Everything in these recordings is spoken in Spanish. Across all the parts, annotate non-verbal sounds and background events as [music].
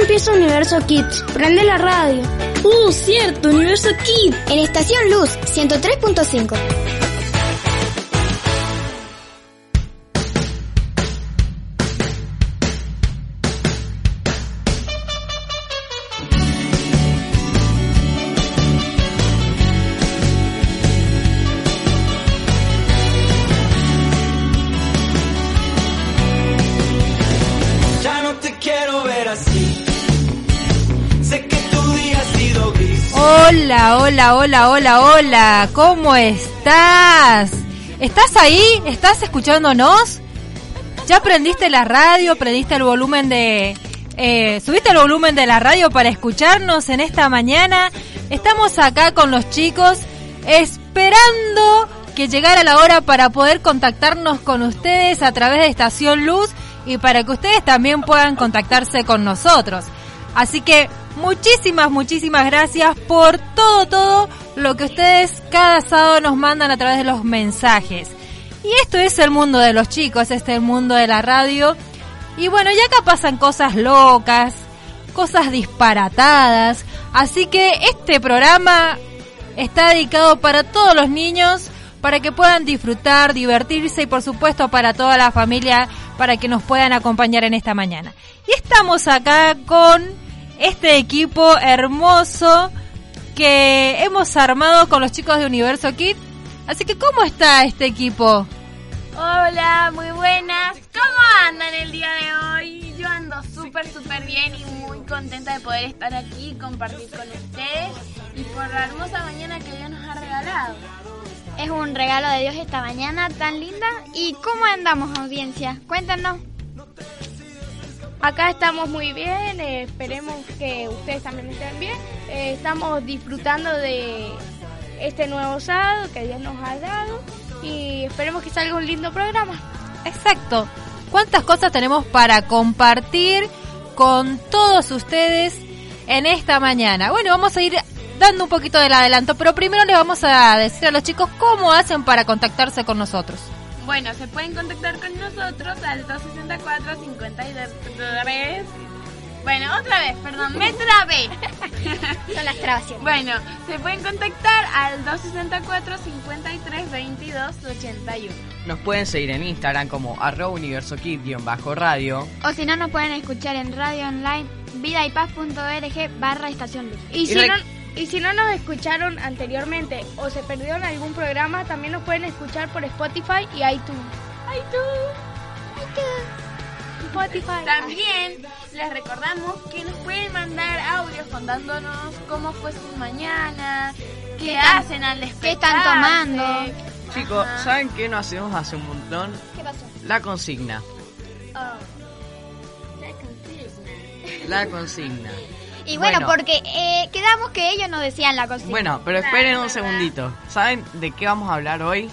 Empieza Universo Kids. Prende la radio. ¡Uh, cierto! Universo Kids. En Estación Luz 103.5. Hola, hola, hola, hola. ¿Cómo estás? ¿Estás ahí? ¿Estás escuchándonos? ¿Ya prendiste la radio? ¿Prendiste el volumen de... eh, ¿Subiste el volumen de la radio para escucharnos en esta mañana? Estamos acá con los chicos esperando que llegara la hora para poder contactarnos con ustedes a través de Estación Luz y para que ustedes también puedan contactarse con nosotros. Así que muchísimas, muchísimas gracias por todo, todo lo que ustedes cada sábado nos mandan a través de los mensajes. Y esto es el mundo de los chicos, este es el mundo de la radio. Y bueno, ya acá pasan cosas locas, cosas disparatadas. Así que este programa está dedicado para todos los niños, para que puedan disfrutar, divertirse y por supuesto para toda la familia, para que nos puedan acompañar en esta mañana. Y estamos acá con este equipo hermoso que hemos armado con los chicos de Universo Kid. Así que, ¿cómo está este equipo? Hola, muy buenas. ¿Cómo andan el día de hoy? Yo ando súper, súper bien y muy contenta de poder estar aquí y compartir con ustedes y por la hermosa mañana que Dios nos ha regalado. Es un regalo de Dios esta mañana tan linda. ¿Y cómo andamos, audiencia? Cuéntanos. Acá estamos muy bien, eh, esperemos que ustedes también estén bien. Eh, estamos disfrutando de este nuevo sábado que Dios nos ha dado y esperemos que salga un lindo programa. Exacto. ¿Cuántas cosas tenemos para compartir con todos ustedes en esta mañana? Bueno, vamos a ir dando un poquito del adelanto, pero primero les vamos a decir a los chicos cómo hacen para contactarse con nosotros. Bueno, se pueden contactar con nosotros al 264-53. Bueno, otra vez, perdón, me trabé. [laughs] Son las trabaciones. Bueno, se pueden contactar al 264-53-22-81. Nos pueden seguir en Instagram como arroba universokid-radio. O si no, nos pueden escuchar en radio online vidaypaz.org barra estación luz. Y Y si, no, y si no nos escucharon anteriormente o se perdieron algún programa, también nos pueden escuchar por Spotify y iTunes. iTunes. Spotify. También les recordamos que nos pueden mandar audios contándonos cómo fue su mañana, qué, ¿Qué hacen al qué despertarse. están tomando? Chicos, Ajá. ¿saben qué no hacemos hace un montón? ¿Qué pasó? La consigna. Oh. La consigna. Y bueno, Bueno. porque eh, quedamos que ellos nos decían la cocina. Bueno, pero esperen un segundito. ¿Saben de qué vamos a hablar hoy?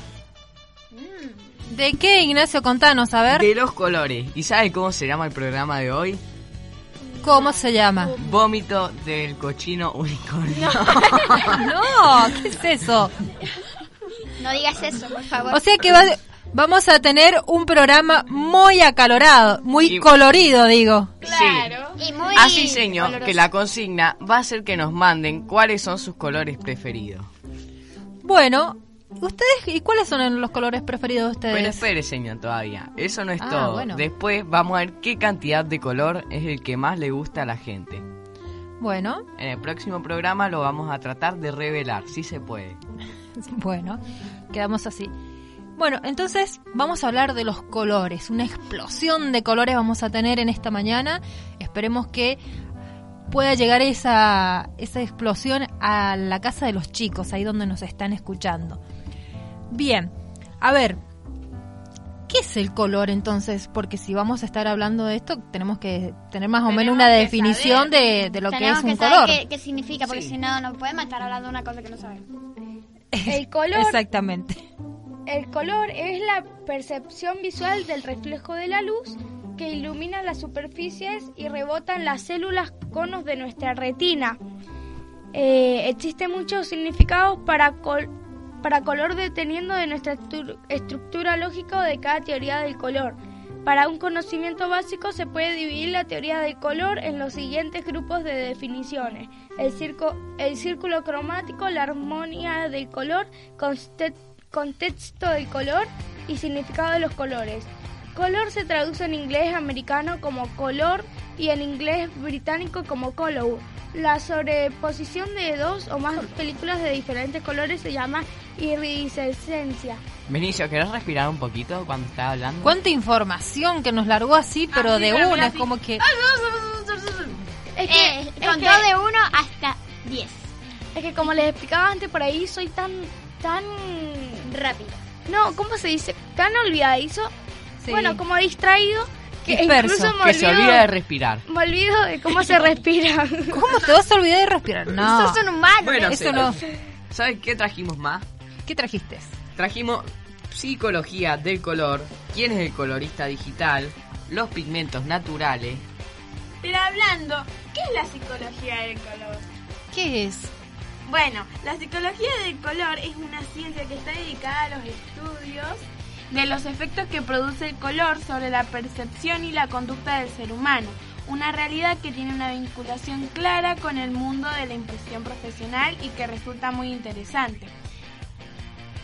¿De qué, Ignacio? Contanos, a ver. De los colores. ¿Y saben cómo se llama el programa de hoy? ¿Cómo se llama? Vómito del cochino unicornio. No, [laughs] [laughs] ¿qué es eso? No digas eso, por favor. O sea que va- vamos a tener un programa muy acalorado, muy Y- colorido, digo. Claro. y muy Así señor que la consigna va a ser que nos manden cuáles son sus colores preferidos. Bueno, ¿ustedes y cuáles son los colores preferidos de ustedes? Pero espere, señor, todavía. Eso no es Ah, todo. bueno. Después vamos a ver qué cantidad de color es el que más le gusta a la gente. Bueno, En el próximo programa lo vamos a tratar de revelar, si se puede. [laughs] bueno, quedamos así. Bueno, entonces vamos a hablar de los colores. Una explosión de colores vamos a tener en esta mañana. Esperemos que pueda llegar esa, esa explosión a la casa de los chicos, ahí donde nos están escuchando. Bien, a ver, ¿qué es el color entonces? Porque si vamos a estar hablando de esto, tenemos que tener más o menos una definición de, de lo que es un saber color. Qué, qué significa, porque si no, no podemos estar hablando de una cosa que no sabemos. [laughs] El color, Exactamente. El color es la percepción visual del reflejo de la luz que ilumina las superficies y rebota en las células conos de nuestra retina. Eh, existen muchos significados para, col- para color dependiendo de nuestra estru- estructura lógica de cada teoría del color. Para un conocimiento básico se puede dividir la teoría del color en los siguientes grupos de definiciones. El círculo cromático, la armonía del color, conste- contexto del color y significado de los colores. Color se traduce en inglés americano como color y en inglés británico como color. La sobreposición de dos o más películas de diferentes colores se llama iridescencia. Benicio, ¿querés respirar un poquito cuando estaba hablando? Cuánta información que nos largó así, pero Así, de una, es como que... Es que, Eh, es contó que- de 1 hasta 10. Es que como les explicaba antes por ahí, soy tan, tan rápido. No, ¿cómo se dice? Tan olvidadizo. Sí. Bueno, como distraído. Que Disperso. incluso me que se olvida de respirar. me olvido de cómo se respira. [laughs] ¿Cómo te vas a olvidar de respirar? No. Sos un humano. Bueno, Eso sí. no. ¿Sabes qué trajimos más? ¿Qué trajiste? Trajimos psicología del color, quién es el colorista digital, los pigmentos naturales, Pero hablando, ¿qué es la psicología del color? ¿Qué es? Bueno, la psicología del color es una ciencia que está dedicada a los estudios de los efectos que produce el color sobre la percepción y la conducta del ser humano. Una realidad que tiene una vinculación clara con el mundo de la impresión profesional y que resulta muy interesante.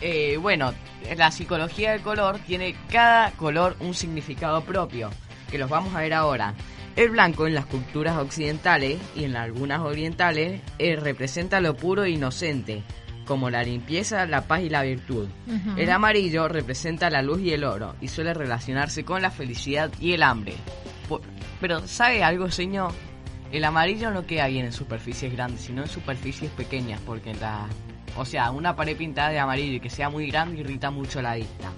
Eh, bueno, la psicología del color tiene cada color un significado propio, que los vamos a ver ahora. El blanco en las culturas occidentales y en algunas orientales eh, representa lo puro e inocente, como la limpieza, la paz y la virtud. El amarillo representa la luz y el oro y suele relacionarse con la felicidad y el hambre. Pero, ¿sabe algo, señor? El amarillo no queda bien en superficies grandes, sino en superficies pequeñas, porque la... O sea, una pared pintada de amarillo y que sea muy grande irrita mucho la vista.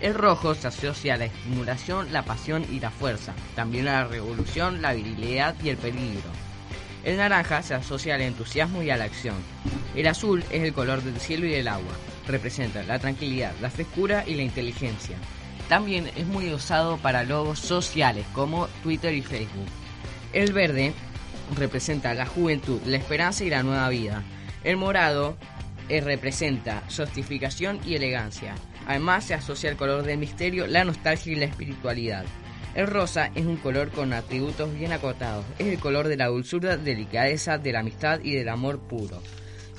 El rojo se asocia a la estimulación, la pasión y la fuerza, también a la revolución, la virilidad y el peligro. El naranja se asocia al entusiasmo y a la acción. El azul es el color del cielo y del agua. Representa la tranquilidad, la frescura y la inteligencia. También es muy usado para logos sociales como Twitter y Facebook. El verde representa la juventud, la esperanza y la nueva vida. El morado eh, representa justificación y elegancia. Además se asocia al color del misterio, la nostalgia y la espiritualidad. El rosa es un color con atributos bien acotados. Es el color de la dulzura, delicadeza, de la amistad y del amor puro.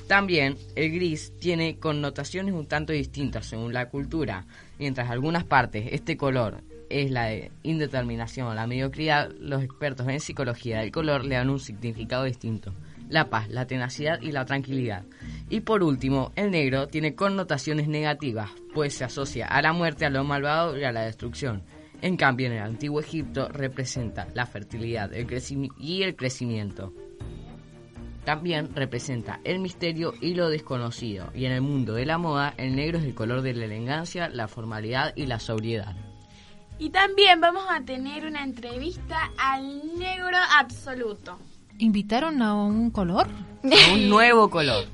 También el gris tiene connotaciones un tanto distintas según la cultura. Mientras algunas partes este color es la de indeterminación o la mediocridad, los expertos en psicología del color le dan un significado distinto. La paz, la tenacidad y la tranquilidad. Y por último, el negro tiene connotaciones negativas, pues se asocia a la muerte, a lo malvado y a la destrucción. En cambio, en el antiguo Egipto representa la fertilidad el y el crecimiento. También representa el misterio y lo desconocido. Y en el mundo de la moda, el negro es el color de la elegancia, la formalidad y la sobriedad. Y también vamos a tener una entrevista al negro absoluto. ¿Invitaron a un color? [laughs] A un nuevo color.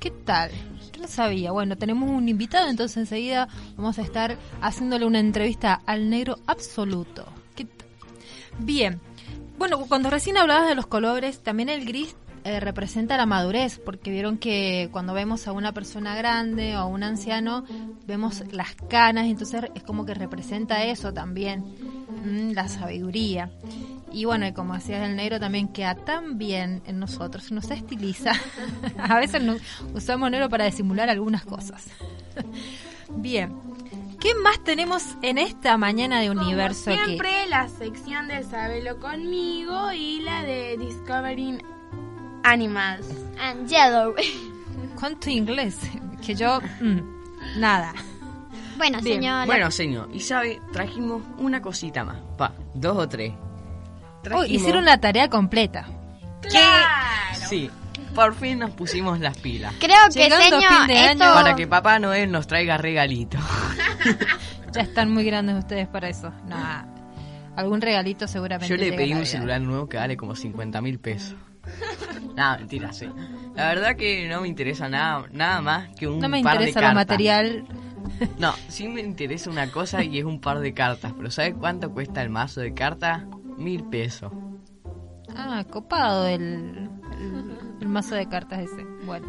¿Qué tal? Yo no sabía. Bueno, tenemos un invitado, entonces enseguida vamos a estar haciéndole una entrevista al negro absoluto. Bien. Bueno, cuando recién hablabas de los colores, también el gris eh, representa la madurez, porque vieron que cuando vemos a una persona grande o a un anciano, vemos las canas, entonces es como que representa eso también, mm, la sabiduría. Y bueno, y como decías, el negro también queda tan bien en nosotros, nos estiliza. [laughs] a veces nos usamos negro para disimular algunas cosas. [laughs] bien. ¿Qué más tenemos en esta mañana de universo Como siempre, la sección de Sabelo conmigo y la de Discovering Animals. And yellow. ¿Cuánto inglés? Que yo, mm, nada. Bueno, Bien. señor. Bueno, señor, y sabe, trajimos una cosita más. Pa, dos o tres. Oh, Trajimos- hicieron la tarea completa. ¡Claro! Sí, por fin nos pusimos las pilas. Creo que, Llegando señor, fin de esto... año- Para que Papá Noel nos traiga regalitos. [laughs] ya están muy grandes ustedes para eso. No, algún regalito seguramente. Yo le pedí un celular nuevo que vale como 50 mil pesos. [laughs] Nada, mentira, sí. La verdad que no me interesa nada, nada más que un No me par de interesa lo cartas. material. No, sí me interesa una cosa y es un par de cartas. Pero ¿sabes cuánto cuesta el mazo de cartas? Mil pesos. Ah, copado el, el, el mazo de cartas ese. Bueno.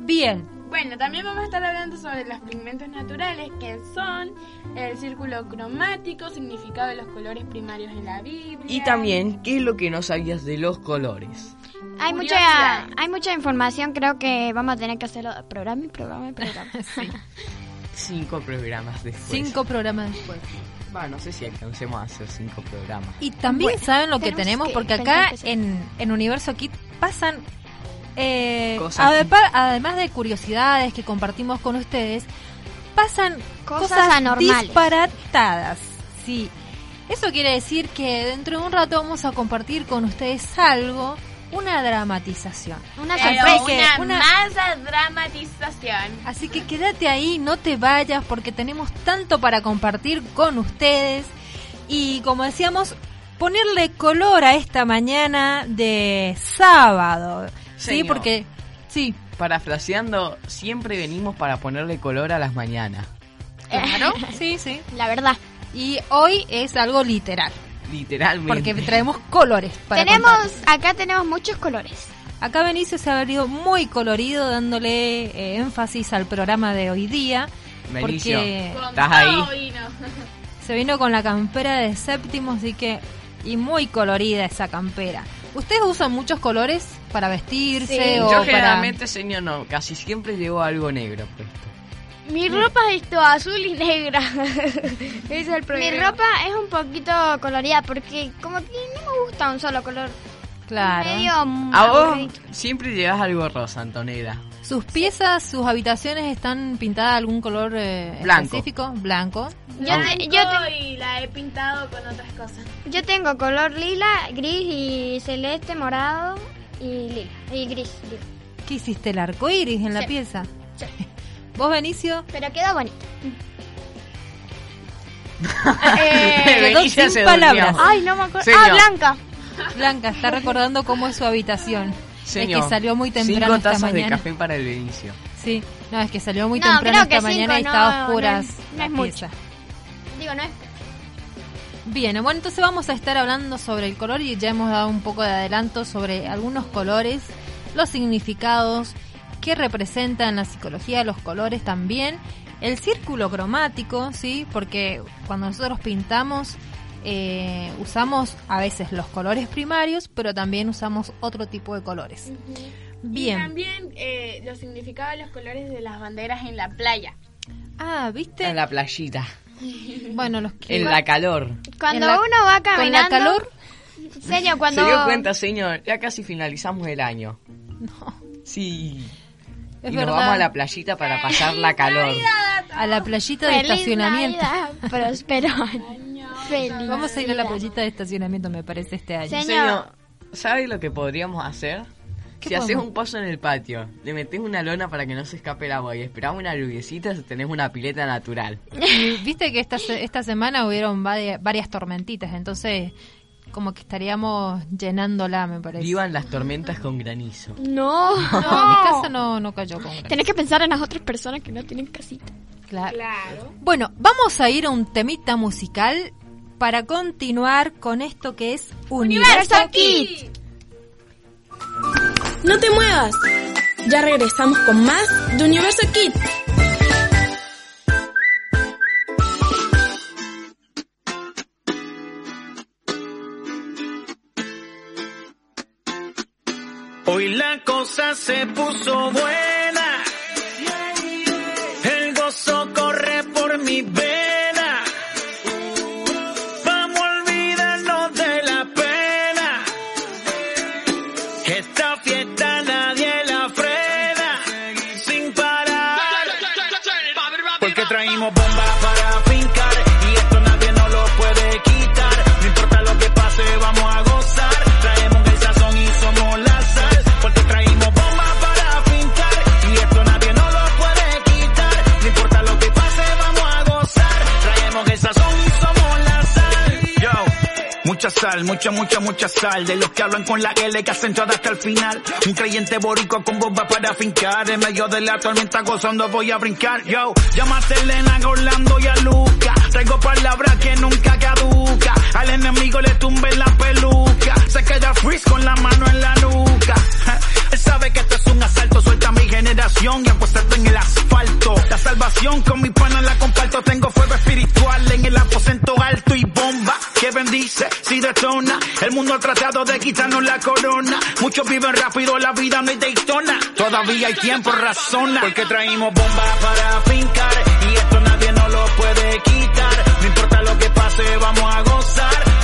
Bien. Bueno, también vamos a estar hablando sobre los pigmentos naturales, que son el círculo cromático, significado de los colores primarios en la Biblia. Y también, ¿qué es lo que no sabías de los colores? Hay mucha, hay mucha información, creo que vamos a tener que hacerlo programa y programa y programa. [laughs] Sí. Cinco programas después. Cinco programas después. Va, no sé si alcancemos a hacer cinco programas. Y también Bueno, saben lo que tenemos tenemos, que porque acá que en, en Universo Kit pasan, eh, Cosas. además de curiosidades que compartimos con ustedes, pasan Cosas cosas, anormales. disparatadas. Sí, eso quiere decir que dentro de un rato vamos a compartir con ustedes algo, una dramatización. Una Pero sorpresa. una, una- masa dramatización. Así que quédate ahí, no te vayas porque tenemos tanto para compartir con ustedes. Y como decíamos, ponerle color a esta mañana de sábado. Sí, Señor. porque... Sí, Parafraseando, siempre venimos para ponerle color a las mañanas. claro. [laughs] sí, sí. La verdad. Y hoy es algo literal. Literalmente. Porque traemos colores para Tenemos, contarles. acá tenemos muchos colores. Acá Benicio se ha venido muy colorido dándole eh, énfasis al programa de hoy día. Benicio, porque- ¿estás ahí? vino. [laughs] Se vino con la campera de séptimo, así que. Y muy colorida esa campera. ¿Ustedes usan muchos colores para vestirse Sí. o Yo para.? generalmente, señor, no, casi siempre llevo algo negro puesto. Mi ropa es esto azul y negra. [laughs] Ese es el Mi problema. ropa es un poquito colorida porque como que no me gusta un solo color. Claro. Medio A vos aburridito. siempre llevas algo rosa, Antonella. ¿Sus piezas, sus habitaciones están pintadas de algún color eh, Blanco. específico? Blanco. Yo, te- yo, Blanco te- y la he pintado con otras cosas. yo tengo color lila, gris y celeste, morado y lila. Y gris. digo. ¿Qué hiciste? ¿El arco iris en la Sí. pieza? Sí. [laughs] ¿Vos, Benicio? Pero quedó bonito. [laughs] Eh, quedó sin se palabras. durmió. Ay, no me acuerdo. Señor. Ah, Blanca. Blanca está recordando cómo es su habitación. Señor, es que salió muy temprano cinco esta tazas de mañana. café para el Benicio. Sí, no, es que salió muy No, temprano esta mañana y cinco estaba no- oscuras no es- no la es mucho. Digo, no es. Bien, bueno, entonces vamos a estar hablando sobre el color y ya hemos dado un poco de adelanto sobre algunos colores, los significados, qué representan en la psicología los colores también, el círculo cromático, ¿sí? Porque cuando nosotros pintamos eh, usamos a veces los colores primarios, pero también usamos otro tipo de colores. Y Bien. también eh, los significados de los colores de las banderas en la playa. Ah, ¿viste? En la playita. Bueno, los que... En la calor. Cuando la- uno va con caminando. la calor... Serio, cuando. ¿Se dio cuenta, señor? Ya casi finalizamos el año. No, Sí. es y verdad. nos vamos a la playita para pasar la calor. A la playita de Feliz estacionamiento. Navidad, próspero. Vamos a ir a la Navidad. playita de estacionamiento, me parece, este año. Señor. Señor, ¿sabe lo que podríamos hacer? ¿Qué Si haces un pozo en el patio, le metes una lona para que no se escape el agua y esperamos una lluviecita, tenés una pileta natural. [laughs] Viste que esta, se- esta semana hubieron varia- varias tormentitas, entonces como que estaríamos llenándola, me parece. Vivan las tormentas con granizo. No. [laughs] No, en mi casa no, no cayó con granizo. Tenés que pensar en las otras personas que no tienen casita. Claro. Claro. Bueno, vamos a ir a un temita musical para continuar con esto que es Universo Kids. No te muevas. Ya regresamos con más de Universo Kids. Hoy la cosa se puso buena. Sal, mucha, mucha, mucha sal. De los que hablan con la L que hacen todo hasta el final. Un creyente borico con bomba para fincar. En medio de la tormenta gozando voy a brincar. Yo, llama a Selena, a Orlando y a Luca. Traigo palabras que nunca caduca. Al enemigo le tumbe la peluca. Se queda freeze con la mano en la nuca. [laughs] Él sabe que esto es un asalto, suelta mi generación y apuesta en el asfalto. La salvación con mi pana la si detona. El mundo ha tratado de quitarnos la corona. Muchos viven rápido, la vida no hay Daytona. Todavía hay tiempo, razona. Porque traímos bomba para fincar y esto nadie nos lo puede quitar. No importa lo que pase, vamos a gozar.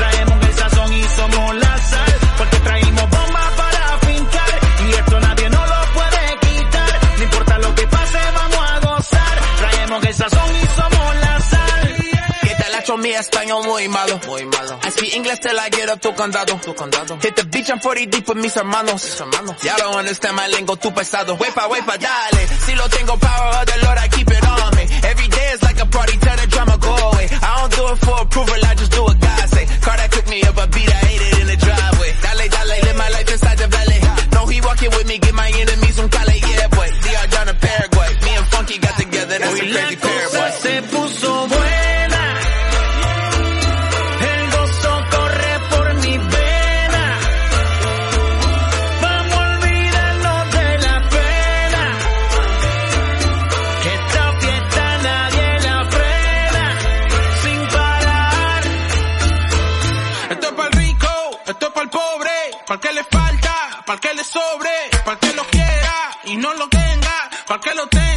Mi español muy malo. Muy malo. I speak English till I get up tu condado. Tu condado. Hit the beach, I'm 40 deep with mis hermanos. Mis hermanos. Y'all don't understand my lingo, tu pesado. Wait pa, wait pa, dale. Si lo tengo power of the Lord, I keep it on me. Every day is like a party, tell the drama go away. I don't do it for approval, I just do what God say. Car that cook me up a beat, I ate it in the driveway. Dale, dale, live my life inside the valley. No, he walking with me, get my enemies un cale, yeah boy. DR down to Paraguay. Me and Funky got together, that's a crazy pair, boy. se puso para que le falta, para que le sobre, para que lo quiera y no lo tenga, para que lo tenga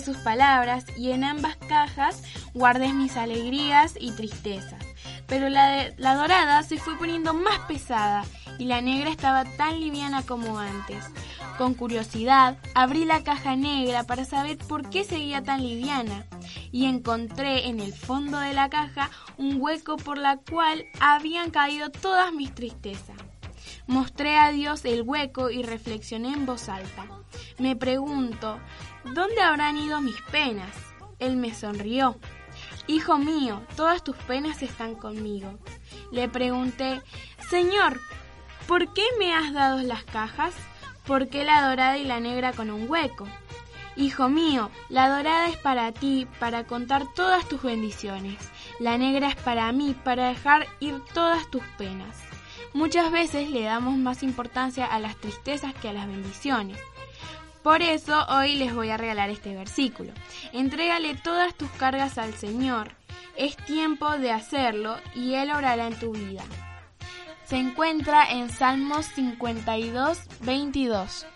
sus palabras y en ambas cajas guardé mis alegrías y tristezas. Pero la, la dorada se fue poniendo más pesada y la negra estaba tan liviana como antes. Con curiosidad, abrí la caja negra para saber por qué seguía tan liviana y encontré en el fondo de la caja un hueco por la cual habían caído todas mis tristezas. Mostré a Dios el hueco y reflexioné en voz alta. Me pregunto, ¿dónde habrán ido mis penas? Él me sonrió. Hijo mío, todas tus penas están conmigo. Le pregunté, Señor, ¿por qué me has dado las cajas? ¿Por qué la dorada y la negra con un hueco? Hijo mío, la dorada es para ti, para contar todas tus bendiciones. La negra es para mí, para dejar ir todas tus penas. Muchas veces le damos más importancia a las tristezas que a las bendiciones. Por eso hoy les voy a regalar este versículo. Entrégale todas tus cargas al Señor. Es tiempo de hacerlo y Él orará en tu vida. Se encuentra en Salmos 52, 22.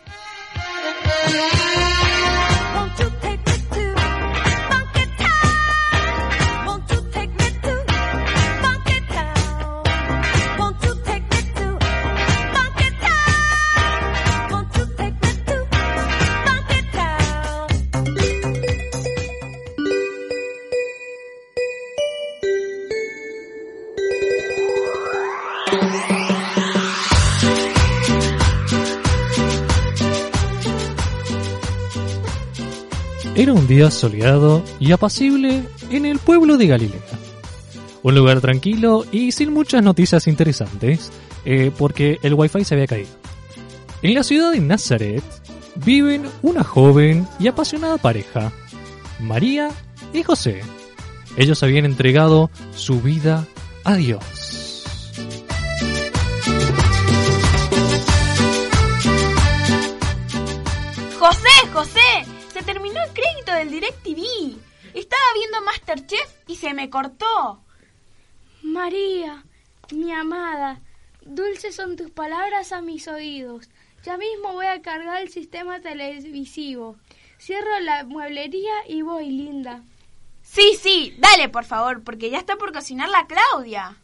Día soleado y apacible en el pueblo de Galilea. Un lugar tranquilo y sin muchas noticias interesantes, eh, porque el wifi se había caído. En la ciudad de Nazaret viven una joven y apasionada pareja, María y José. Ellos habían entregado su vida a Dios. José, del DirecTV. Estaba viendo Masterchef y se me cortó. María, mi amada, dulces son tus palabras a mis oídos. Ya mismo voy a cargar el sistema televisivo. Cierro la mueblería y voy, linda. Sí, sí, dale por favor, porque ya está por cocinar la Claudia.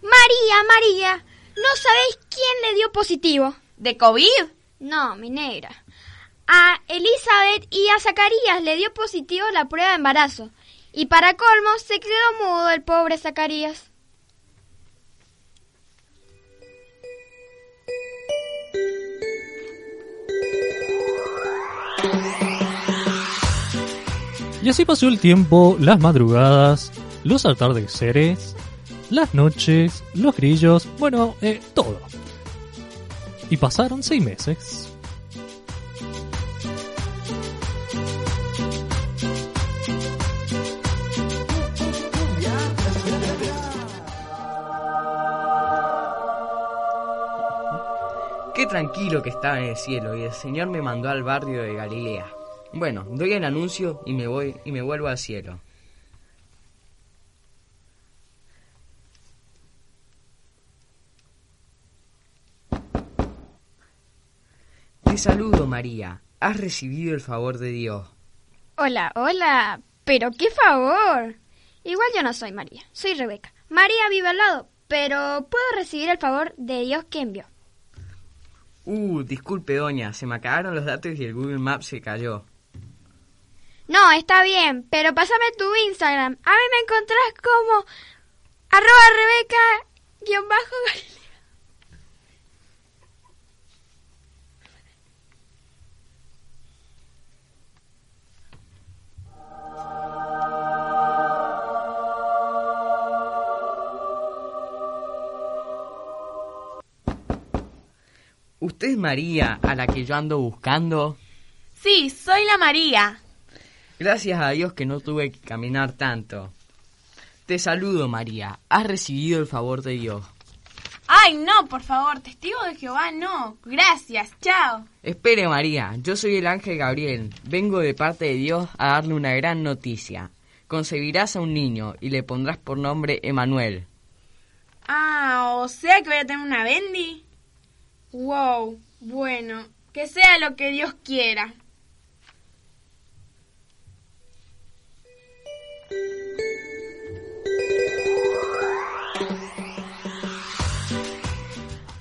María, María, ¿no sabéis quién le dio positivo? ¿De COVID? No, mi negra. A Elizabeth y a Zacarías le dio positivo la prueba de embarazo. Y para colmo se quedó mudo el pobre Zacarías. Y así pasó el tiempo, las madrugadas, los atardeceres, las noches, los grillos, bueno, eh, todo. Y pasaron seis meses. Que estaba en el cielo y el Señor me mandó al barrio de Galilea. Bueno, doy el anuncio y me voy y me vuelvo al cielo. Te saludo, María. Has recibido el favor de Dios. Hola, hola. Pero qué favor. Igual yo no soy María, soy Rebeca. María vive al lado, pero puedo recibir el favor de Dios que envió. Uh, disculpe, doña, se me acabaron los datos y el Google Maps se cayó. No, está bien, pero pásame tu Instagram. A mí me encontrás como arroba rebeca guion bajo. ¿Usted es María a la que yo ando buscando? Sí, soy la María. Gracias a Dios que no tuve que caminar tanto. Te saludo, María. Has recibido el favor de Dios. Ay, no, por favor, testigo de Jehová, no. Gracias, chao. Espere, María. Yo soy el ángel Gabriel. Vengo de parte de Dios a darle una gran noticia. Concebirás a un niño y le pondrás por nombre Emanuel. Ah, o sea que voy a tener una Bendy. Wow, bueno, que sea lo que Dios quiera.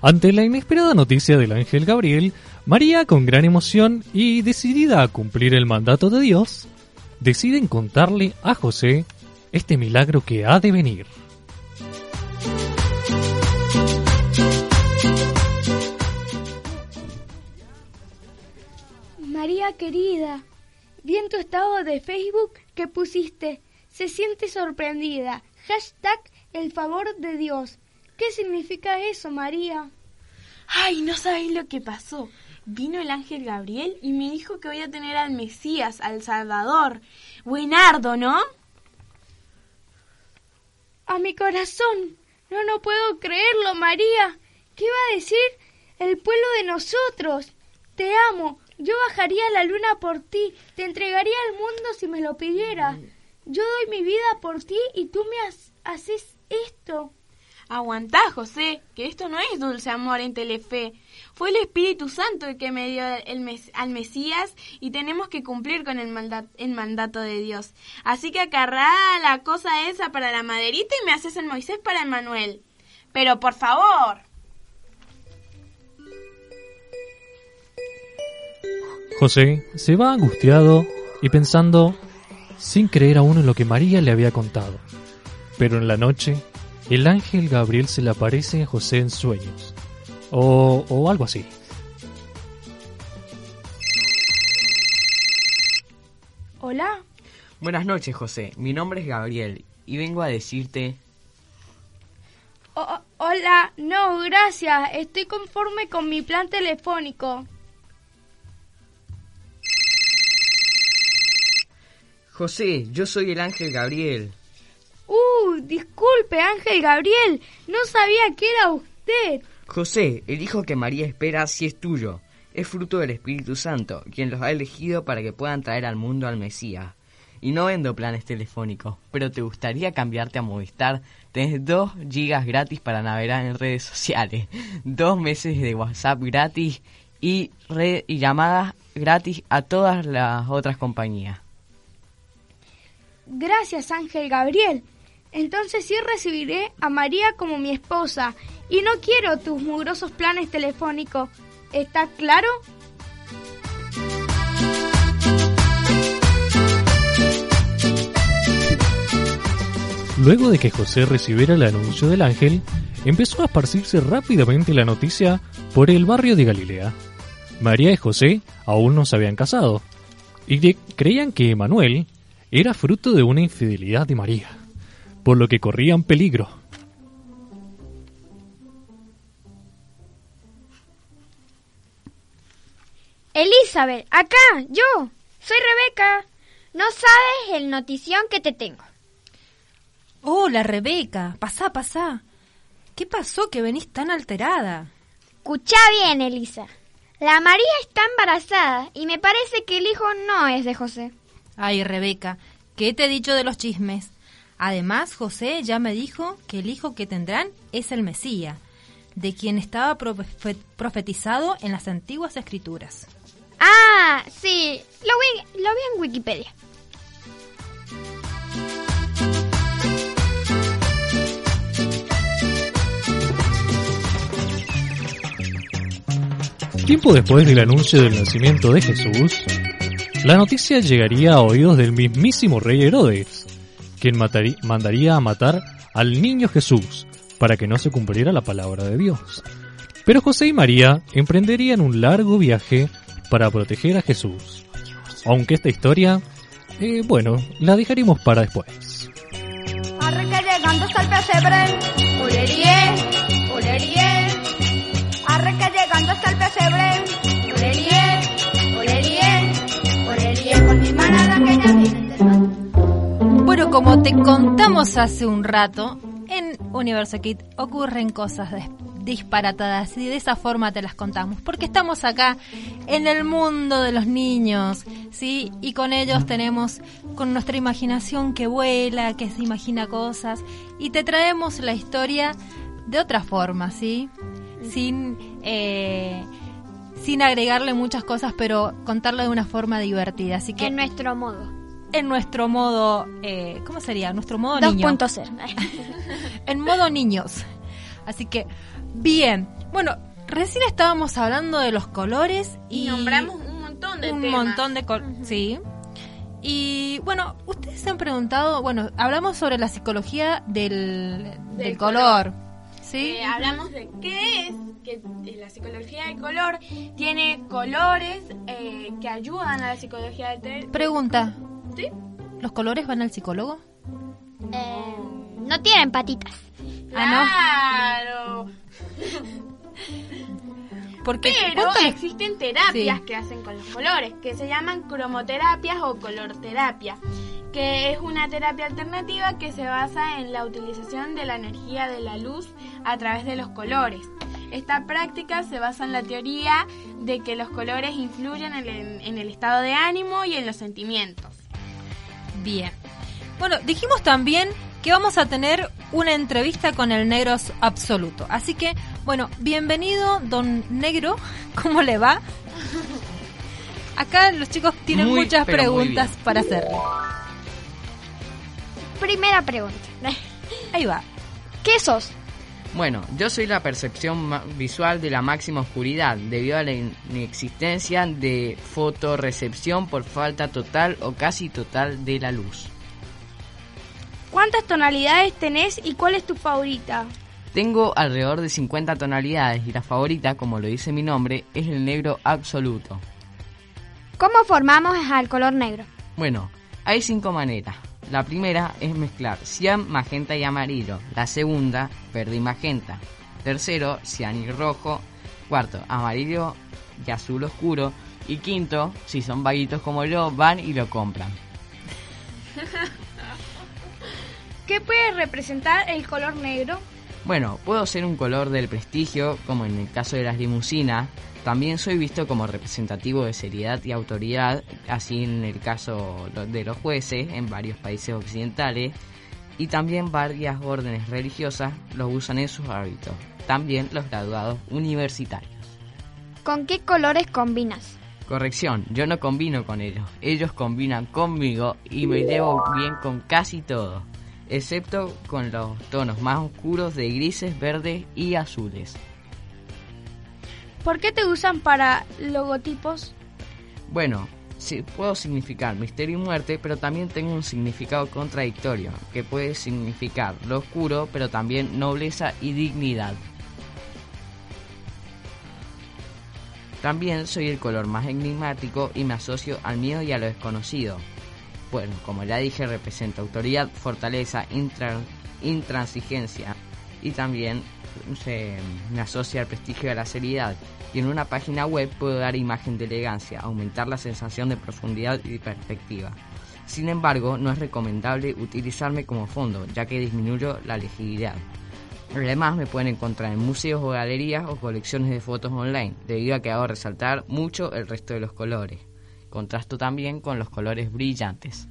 Ante la inesperada noticia del ángel Gabriel, María, con gran emoción y decidida a cumplir el mandato de Dios, deciden contarle a José este milagro que ha de venir. María querida, vi en tu estado de Facebook que pusiste, se siente sorprendida, hashtag el favor de Dios. ¿Qué significa eso, María? Ay, no sabéis lo que pasó. Vino el ángel Gabriel y me dijo que voy a tener al Mesías, al Salvador. Buenardo, ¿no? A mi corazón. No, no puedo creerlo, María. ¿Qué va a decir el pueblo de nosotros? Te amo. Yo bajaría a la luna por ti. Te entregaría al mundo si me lo pidiera. Yo doy mi vida por ti y tú me haces esto. Aguantá, José, que esto no es dulce amor en Telefe. Fue el Espíritu Santo el que me dio el mes al Mesías y tenemos que cumplir con el, mandato, el mandato de Dios. Así que acarrá la cosa esa para la maderita y me haces el Moisés para el Manuel. Pero por favor. José se va angustiado y pensando sin creer aún en lo que María le había contado. Pero en la noche, el ángel Gabriel se le aparece a José en sueños, o, o algo así. Hola. Buenas noches, José. Mi nombre es Gabriel y vengo a decirte... O hola, no, gracias. Estoy conforme con mi plan telefónico. José, yo soy el ángel Gabriel. Uh, disculpe, Ángel Gabriel. No sabía que era usted. José, el hijo que María espera sí es tuyo. Es fruto del Espíritu Santo, quien los ha elegido para que puedan traer al mundo al Mesías. Y no vendo planes telefónicos, pero te gustaría cambiarte a Movistar. Tenés 2 gigas gratis para navegar en redes sociales, dos meses de WhatsApp gratis y, red y llamadas gratis a todas las otras compañías. Gracias, Ángel Gabriel. Entonces sí recibiré a María como mi esposa y no quiero tus mugrosos planes telefónicos. ¿Está claro? Luego de que José recibiera el anuncio del ángel, empezó a esparcirse rápidamente la noticia por el barrio de Galilea. María y José aún no se habían casado, y creían que Manuel era fruto de una infidelidad de María, por lo que corrían peligro. Elizabeth, acá, yo. Soy Rebeca. No sabes el notición que te tengo. Hola, Rebeca. Pasá, pasá. ¿Qué pasó que venís tan alterada? Escucha bien, Elisa. La María está embarazada y me parece que el hijo no es de José. Ay, Rebeca, ¿qué te he dicho de los chismes? Además, José ya me dijo que el hijo que tendrán es el Mesías, de quien estaba profe- profetizado en las antiguas escrituras. Ah, sí, lo vi, lo vi en Wikipedia. Tiempo después del anuncio del nacimiento de Jesús, la noticia llegaría a oídos del mismísimo rey Herodes, quien mandaría a matar al niño Jesús para que no se cumpliera la palabra de Dios. Pero José y María emprenderían un largo viaje para proteger a Jesús. Aunque esta historia, eh, bueno, la dejaremos para después. Llegando Bueno, como te contamos hace un rato, en Universo Kid ocurren cosas disparatadas y de esa forma te las contamos, porque estamos acá en el mundo de los niños, ¿sí? Y con ellos tenemos, con nuestra imaginación que vuela, que se imagina cosas, y te traemos la historia de otra forma, ¿sí? Sin, eh, sin agregarle muchas cosas, pero contarlo de una forma divertida, así que... En nuestro modo. En nuestro modo, eh, ¿cómo sería? Nuestro modo niño. 2.0. [laughs] en modo niños. Así que, bien. Bueno, recién estábamos hablando de los colores y... Y nombramos un montón de un temas. montón de colores. Sí. Y bueno, ustedes se han preguntado, bueno, hablamos sobre la psicología del, del, Del color. ¿Sí? Eh, hablamos de qué es, que la psicología del color tiene colores eh, que ayudan a la psicología del Pregunta. ¿Sí? ¿Los colores van al psicólogo? Eh, no tienen patitas. Ah, Claro. Porque Pero ¿cuánto le- existen terapias Sí. que hacen con los colores, que se llaman cromoterapias o colorterapia, que es una terapia alternativa que se basa en la utilización de la energía de la luz a través de los colores. Esta práctica se basa en la teoría de que los colores influyen en el, en el estado de ánimo y en los sentimientos. Bien. Bueno, dijimos también que vamos a tener una entrevista con el negro absoluto. Así que, bueno, bienvenido, don negro. [laughs] ¿Cómo le va? Acá los chicos tienen Muy, muchas preguntas para hacerle. Primera pregunta. Ahí va. ¿Qué sos? Bueno, yo soy la percepción visual de la máxima oscuridad debido a la in- inexistencia de fotorrecepción por falta total o casi total de la luz. ¿Cuántas tonalidades tenés y cuál es tu favorita? Tengo alrededor de 50 tonalidades y la favorita, como lo dice mi nombre, es el negro absoluto. ¿Cómo formamos al color negro? Bueno, Hay cinco maneras. La primera es mezclar cian, magenta y amarillo. La segunda, verde y magenta. Tercero, cian y rojo. Cuarto, amarillo y azul oscuro. Y quinto, si son vaguitos como yo, van y lo compran. [laughs] ¿Qué puede representar el color negro? Bueno, puedo ser un color del prestigio, como en el caso de las limusinas. También soy visto como representativo de seriedad y autoridad, así en el caso de los jueces en varios países occidentales. Y también varias órdenes religiosas los usan en sus hábitos. También los graduados universitarios. ¿Con qué colores combinas? Corrección, yo no combino con ellos. Ellos combinan conmigo y me llevo bien con casi todo excepto con los tonos más oscuros de grises, verdes y azules. ¿Por qué te usan para logotipos? Bueno, sí, puedo significar misterio y muerte, pero también tengo un significado contradictorio, que puede significar lo oscuro, pero también nobleza y dignidad. También soy el color más enigmático y me asocio al miedo y a lo desconocido, bueno, como ya dije, representa autoridad, fortaleza, intransigencia y también se me asocia al prestigio de la seriedad. Y en una página web puedo dar imagen de elegancia, aumentar la sensación de profundidad y perspectiva. Sin embargo, no es recomendable utilizarme como fondo, ya que disminuyo la legibilidad. Además, me pueden encontrar en museos o galerías o colecciones de fotos online, debido a que hago resaltar mucho el resto de los colores. Contrasto también con los colores brillantes.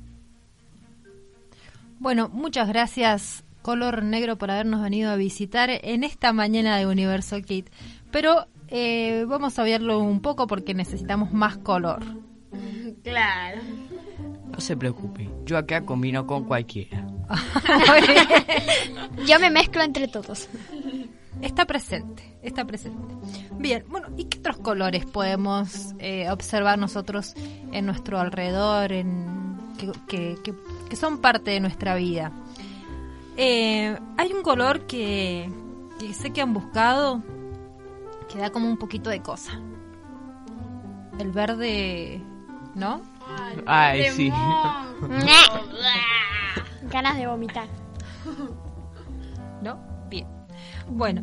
Bueno, muchas gracias Color Negro por habernos venido a visitar en esta mañana de Universo Kit. Pero eh, vamos a verlo un poco porque necesitamos más color. Claro. No se preocupe, yo acá combino con cualquiera. [laughs] yo me mezclo entre todos. Está presente, está presente. Bien, bueno, ¿y qué otros colores podemos eh, observar nosotros en nuestro alrededor, en, que, son parte de nuestra vida? Eh, hay un color que, sé que han buscado que da como un poquito de cosa. El verde, ¿no? Ay, sí. [laughs] Ganas de vomitar. ¿No? Bien. Bueno,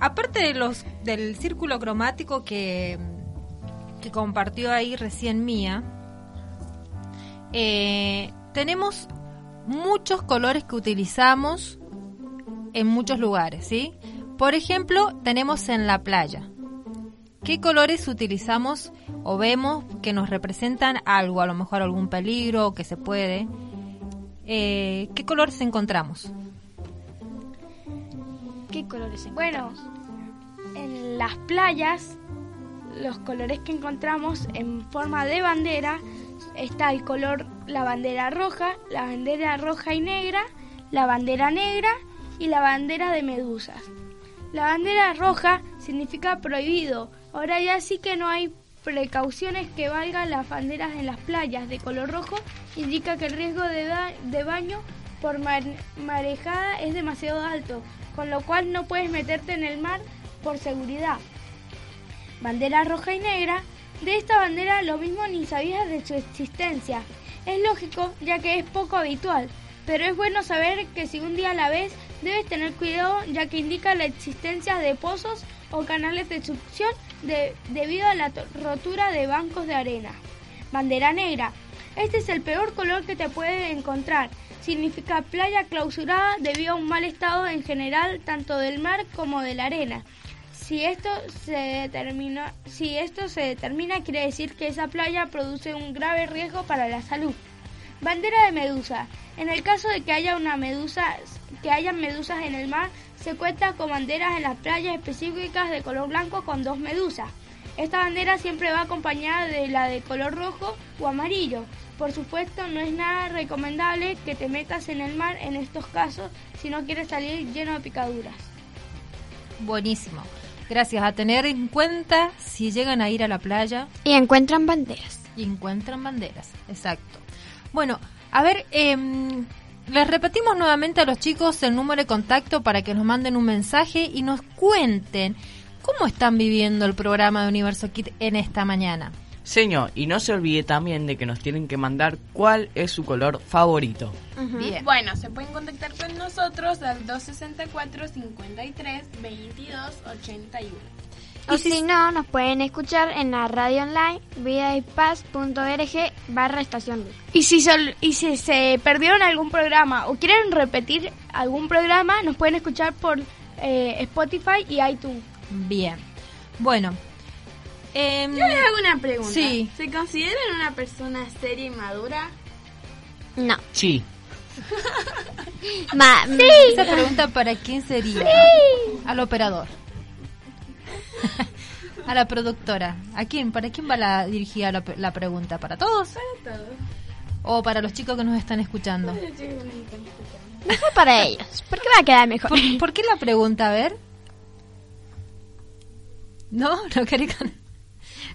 aparte de los del círculo cromático que, que compartió ahí recién Mía, eh, tenemos muchos colores que utilizamos en muchos lugares, ¿sí? Por ejemplo, tenemos en la playa. ¿Qué colores utilizamos o vemos que nos representan algo, a lo mejor algún peligro que se puede? Eh, ¿Qué colores encontramos? ¿Qué colores Bueno, en las playas, los colores que encontramos en forma de bandera está el color, la bandera roja, la bandera roja y negra, la bandera negra y la bandera de medusas. La bandera roja significa prohibido. Ahora ya sí que no hay precauciones que valgan las banderas en las playas de color rojo. Indica que el riesgo de, de baño por marejada es demasiado alto con lo cual no puedes meterte en el mar por seguridad. Bandera roja y negra. De esta bandera lo mismo ni sabías de su existencia. Es lógico ya que es poco habitual, pero es bueno saber que si un día la ves debes tener cuidado ya que indica la existencia de pozos o canales de succión debido a la rotura de bancos de arena. Bandera negra. Este es el peor color que te puede encontrar significa playa clausurada debido a un mal estado en general tanto del mar como de la arena. Si esto se determina, quiere decir que esa playa produce un grave riesgo para la salud. Bandera de medusa. En el caso de que haya una medusa, que haya medusas en el mar, se cuenta con banderas en las playas específicas de color blanco con dos medusas. Esta bandera siempre va acompañada de la de color rojo o amarillo. Por supuesto, no es nada recomendable que te metas en el mar en estos casos si no quieres salir lleno de picaduras. Buenísimo. Gracias. A tener en cuenta si llegan a ir a la playa. Y encuentran banderas. Y encuentran banderas, exacto. Bueno, a ver, em, les repetimos nuevamente a los chicos el número de contacto para que nos manden un mensaje y nos cuenten cómo están viviendo el programa de Universo Kit en esta mañana. Señor, y no se olvide también de que nos tienen que mandar cuál es su color favorito. Bien. Bueno, se pueden contactar con nosotros al 264 53 22 81. O si no, nos pueden escuchar en la radio online vidaypaz.org barra estación. Y si, sol- y si se perdieron algún programa o quieren repetir algún programa, nos pueden escuchar por eh, Spotify y iTunes. Bien. Bueno. Em, Yo les hago una pregunta. Sí. ¿Se consideran una persona seria y madura? No. Sí. Ma Esa pregunta para quién sería? Al operador. a la productora. ¿A quién? ¿Para quién va la dirigida la, la pregunta? ¿Para todos? Para todos. ¿O para los chicos que nos están escuchando? Mejor para ellos, porque va a quedar mejor. ¿Por, por qué la pregunta? A ver. ¿No? ¿No querés con-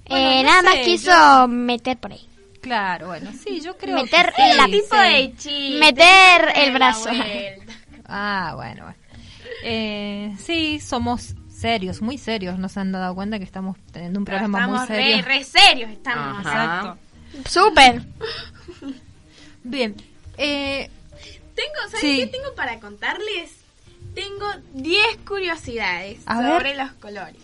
Bueno, Eh, no nada más quiso yo- meter por ahí. Claro, bueno, sí, yo creo Meter que sí, la- sí. tipo de chiste. Meter el brazo. Ah, bueno, bueno. Eh, sí, somos serios, muy serios. Nos han dado cuenta que estamos teniendo un programa muy Estamos serio. re, re serios, estamos. Ajá. Exacto. Súper. Bien. Eh, Tengo, ¿saben Sí. qué tengo para contarles? Tengo 10 curiosidades A sobre ver. los colores.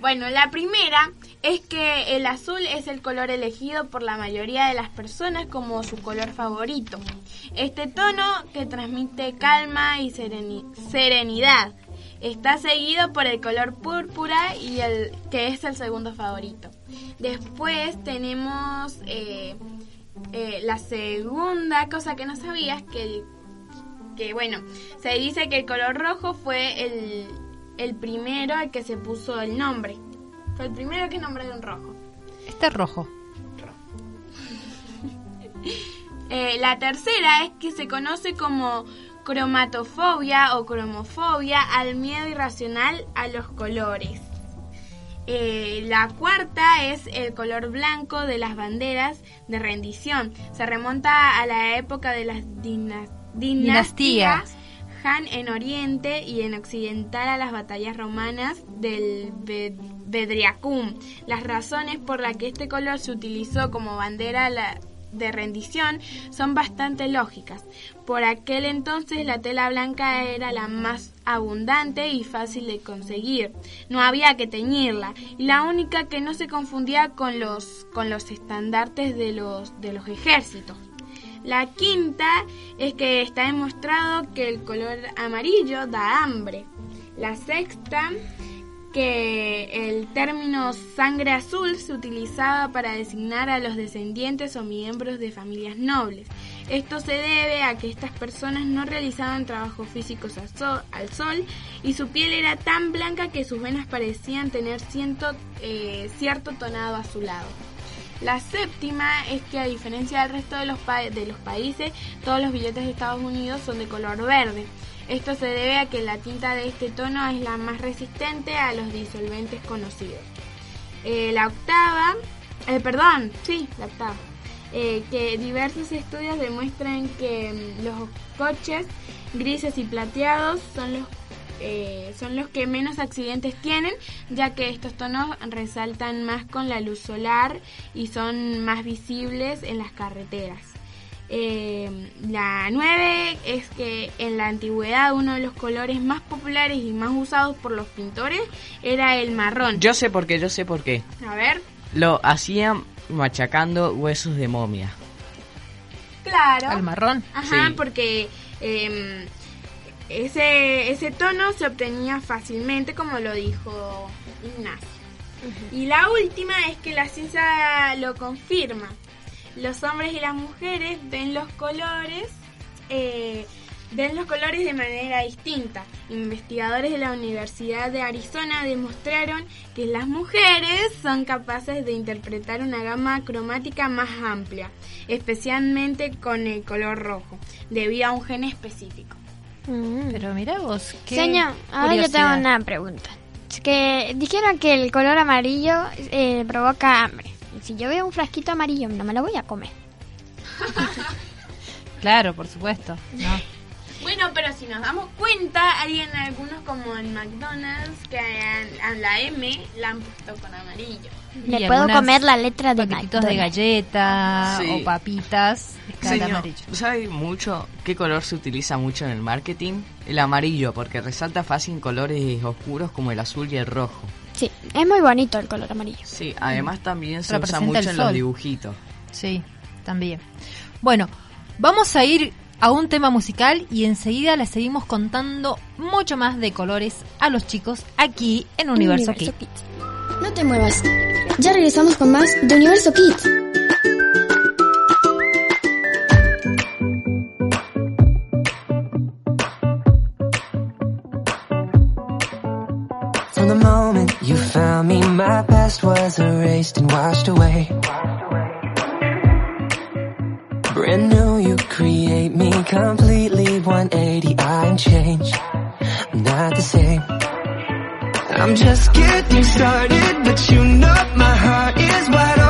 Bueno, la primera es que el azul es el color elegido por la mayoría de las personas como su color favorito. Este tono que transmite calma y sereni- serenidad está seguido por el color púrpura y el que es el segundo favorito. Después tenemos eh, eh, la segunda cosa que no sabías que que bueno, se dice que el color rojo fue el, el primero al que se puso el nombre. Fue el primero que nombraron rojo. este es rojo. [laughs] Eh, la tercera es que se conoce como cromatofobia o cromofobia al miedo irracional a los colores. Eh, la cuarta es el color blanco de las banderas de rendición. Se remonta a la época de las dina- dinastías Dinastías. Han en Oriente y en Occidental a las batallas romanas del Be- Bedriacum. Las razones por las que este color se utilizó como bandera de rendición son bastante lógicas. Por aquel entonces la tela blanca era la más abundante y fácil de conseguir. No había que teñirla y la única que no se confundía con los con los estandartes de los de los ejércitos. La quinta es que está demostrado que el color amarillo da hambre. La sexta, que el término sangre azul se utilizaba para designar a los descendientes o miembros de familias nobles. Esto se debe a que estas personas no realizaban trabajos físicos al sol, y su piel era tan blanca que sus venas parecían tener eh, cierto tonado azulado. La séptima es que a diferencia del resto de los, de los países, todos los billetes de Estados Unidos son de color verde. Esto se debe a que la tinta de este tono es la más resistente a los disolventes conocidos. Eh, la octava, eh, perdón, sí, la octava, eh, que diversos estudios demuestran que mm, los coches grises y plateados son los eh, son los que menos accidentes tienen, ya que estos tonos resaltan más con la luz solar y son más visibles en las carreteras. Eh, la 9 es que en la antigüedad uno de los colores más populares y más usados por los pintores era el marrón. Yo sé por qué, yo sé por qué. A ver, Lo hacían machacando huesos de momia. claro. Al marrón. Ajá, Sí. porque eh, ese, ese tono se obtenía fácilmente, como lo dijo Ignacio. Y la última es que la ciencia lo confirma. Los hombres y las mujeres ven los colores, eh, ven los colores de manera distinta. Investigadores de la Universidad de Arizona demostraron que las mujeres son capaces de interpretar una gama cromática más amplia, especialmente con el color rojo, debido a un gen específico. Pero mira vos, qué Señor, ahora yo tengo una pregunta. Es que dijeron que el color amarillo eh, provoca hambre. Y si yo veo un frasquito amarillo, no me lo voy a comer. [laughs] Claro, por supuesto. No. [laughs] Bueno, pero si nos damos cuenta, hay en algunos como en McDonald's que a la M la han puesto con amarillo. Le puedo comer la letra de paquetitos de McDonald's. galleta Sí. o papitas. Está el Señor, amarillo. ¿sabe mucho qué color se utiliza mucho en el marketing? El amarillo, porque resalta fácil en colores oscuros como el azul y el rojo. Sí, es muy bonito el color amarillo. Sí, además también se usa Representa mucho el en los sol. dibujitos. Sí, también. Bueno, vamos a ir a un tema musical y enseguida les seguimos contando mucho más de colores a los chicos aquí en Universo, Universo Kids. No te muevas. Ya regresamos con más de Universo Kids. From the moment you found me, my past was erased and washed away. Brand new, you create me completely 180. I'm changed, I'm not the same. I'm just getting started, but you know my heart is wide open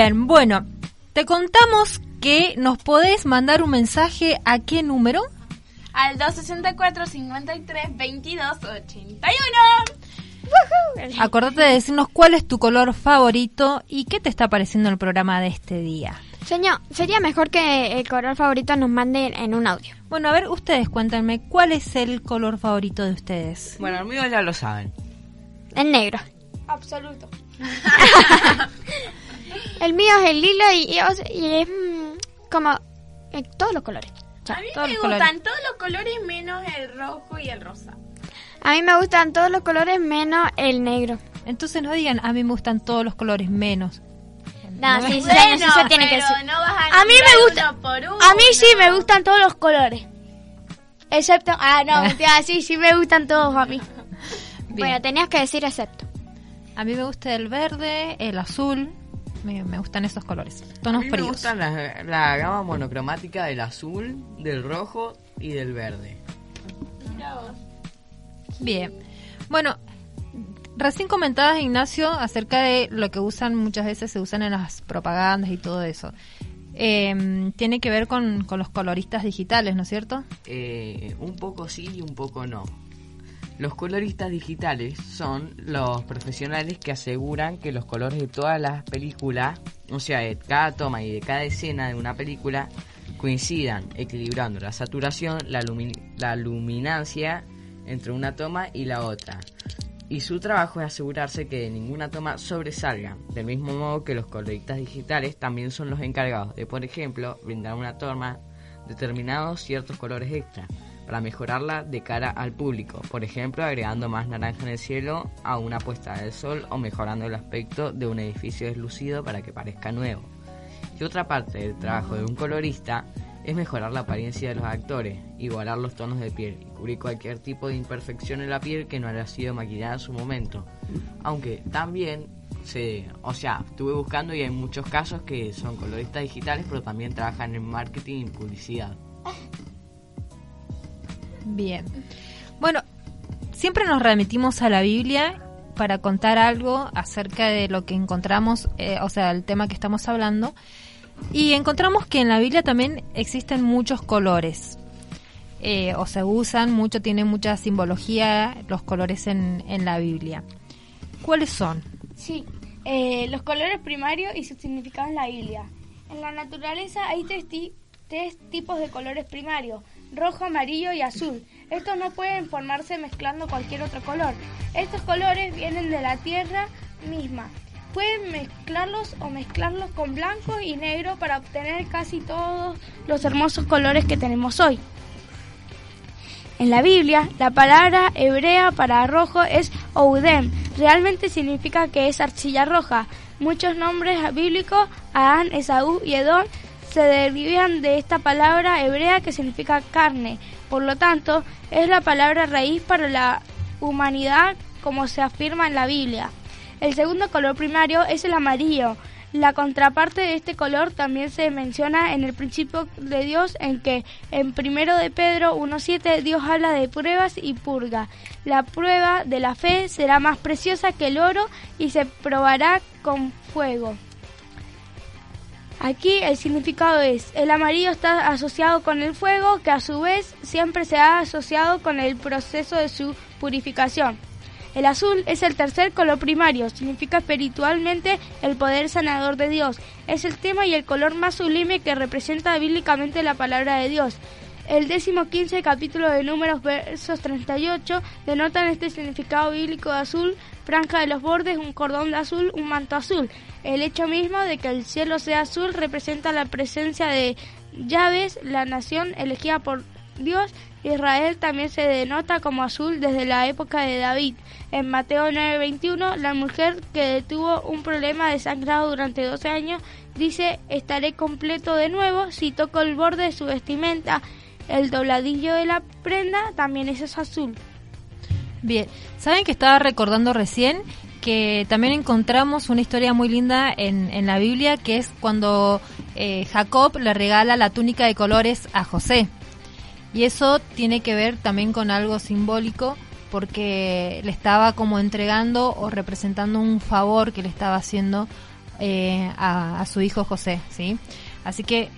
Bien, bueno, te contamos que nos podés mandar un mensaje a qué número? Al 264 53 22 81. Acordate de decirnos cuál es tu color favorito y qué te está pareciendo el programa de este día. Señor, sería mejor que el color favorito nos mande en un audio. Bueno, a ver, ustedes cuéntenme, ¿cuál es el color favorito de ustedes? Bueno, el mío ya lo saben. El negro. Absoluto. [laughs] El mío es el lila y, y, y es mm, como eh, todos los colores. Ya, A mí todos me gustan colores. todos los colores menos el rojo y el rosa. A mí me gustan todos los colores menos el negro. Entonces no digan, a mí me gustan todos los colores menos. No, sí, sí, que pero decir. no vas a A mí me gusta. uno por uno. A mí sí me gustan todos los colores. Excepto. Ah, no, mentira, sí, sí me gustan todos a mí. Bueno, tenías que decir excepto. A mí me gusta el verde, el azul, Me, me gustan esos colores. Tonos me fríos. gusta la, la gama monocromática del azul, del rojo y del verde. Bien. Bueno, recién comentabas, Ignacio, acerca de lo que usan, muchas veces se usan en las propagandas y todo eso. Eh, tiene que ver con, con los coloristas digitales, ¿no es cierto? Eh, un poco sí y un poco no. Los coloristas digitales son los profesionales que aseguran que los colores de todas las películas, o sea, de cada toma y de cada escena de una película, coincidan, equilibrando la saturación, la, lumi- la luminancia entre una toma y la otra. Y su trabajo es asegurarse que ninguna toma sobresalga, del mismo modo que los coloristas digitales también son los encargados de, por ejemplo, brindar una toma determinados ciertos colores extra para mejorarla de cara al público, por ejemplo, agregando más naranja en el cielo a una puesta del sol o mejorando el aspecto de un edificio deslucido para que parezca nuevo. Y otra parte del trabajo de un colorista es mejorar la apariencia de los actores, igualar los tonos de piel y cubrir cualquier tipo de imperfección en la piel que no haya sido maquillada en su momento. Aunque también se, o sea, estuve buscando y hay muchos casos que son coloristas digitales, pero también trabajan en marketing y publicidad. Bien. Bueno, siempre nos remitimos a la Biblia para contar algo acerca de lo que encontramos, eh, o sea, el tema que estamos hablando. Y encontramos que en la Biblia también existen muchos colores. Eh, o se usan mucho, tienen mucha simbología los colores en, en la Biblia. ¿Cuáles son? Sí, eh, los colores primarios y su significado en la Biblia. En la naturaleza hay tres, ti- tres tipos de colores primarios, rojo, amarillo y azul. Estos no pueden formarse mezclando cualquier otro color. Estos colores vienen de la tierra misma. Pueden mezclarlos o mezclarlos con blanco y negro para obtener casi todos los hermosos colores que tenemos hoy. En la Biblia, la palabra hebrea para rojo es Oudem. Realmente significa que es arcilla roja. Muchos nombres bíblicos, Adán, Esaú y Edom, se derivan de esta palabra hebrea que significa carne. Por lo tanto, es la palabra raíz para la humanidad como se afirma en la Biblia. El segundo color primario es el amarillo. La contraparte de este color también se menciona en el principio de Dios en que en primero de Pedro 1.7 Dios habla de pruebas y purga. La prueba de la fe será más preciosa que el oro y se probará con fuego. Aquí el significado es, el amarillo está asociado con el fuego, que a su vez siempre se ha asociado con el proceso de su purificación. El azul es el tercer color primario, significa espiritualmente el poder sanador de Dios. Es el tema y el color más sublime que representa bíblicamente la palabra de Dios. El décimo quince capítulo de Números, versos 38, denotan este significado bíblico de azul, franja de los bordes, un cordón de azul, un manto azul. El hecho mismo de que el cielo sea azul representa la presencia de Llaves, la nación elegida por Dios. Israel también se denota como azul desde la época de David. En Mateo 9:21, la mujer que tuvo un problema de sangrado durante 12 años dice, estaré completo de nuevo si toco el borde de su vestimenta. El dobladillo de la prenda también es azul. Bien, ¿saben que estaba recordando recién que también encontramos una historia muy linda en, en la Biblia que es cuando eh, Jacob le regala la túnica de colores a José? Y eso tiene que ver también con algo simbólico porque le estaba como entregando o representando un favor que le estaba haciendo eh, a, a su hijo José, ¿sí? Así que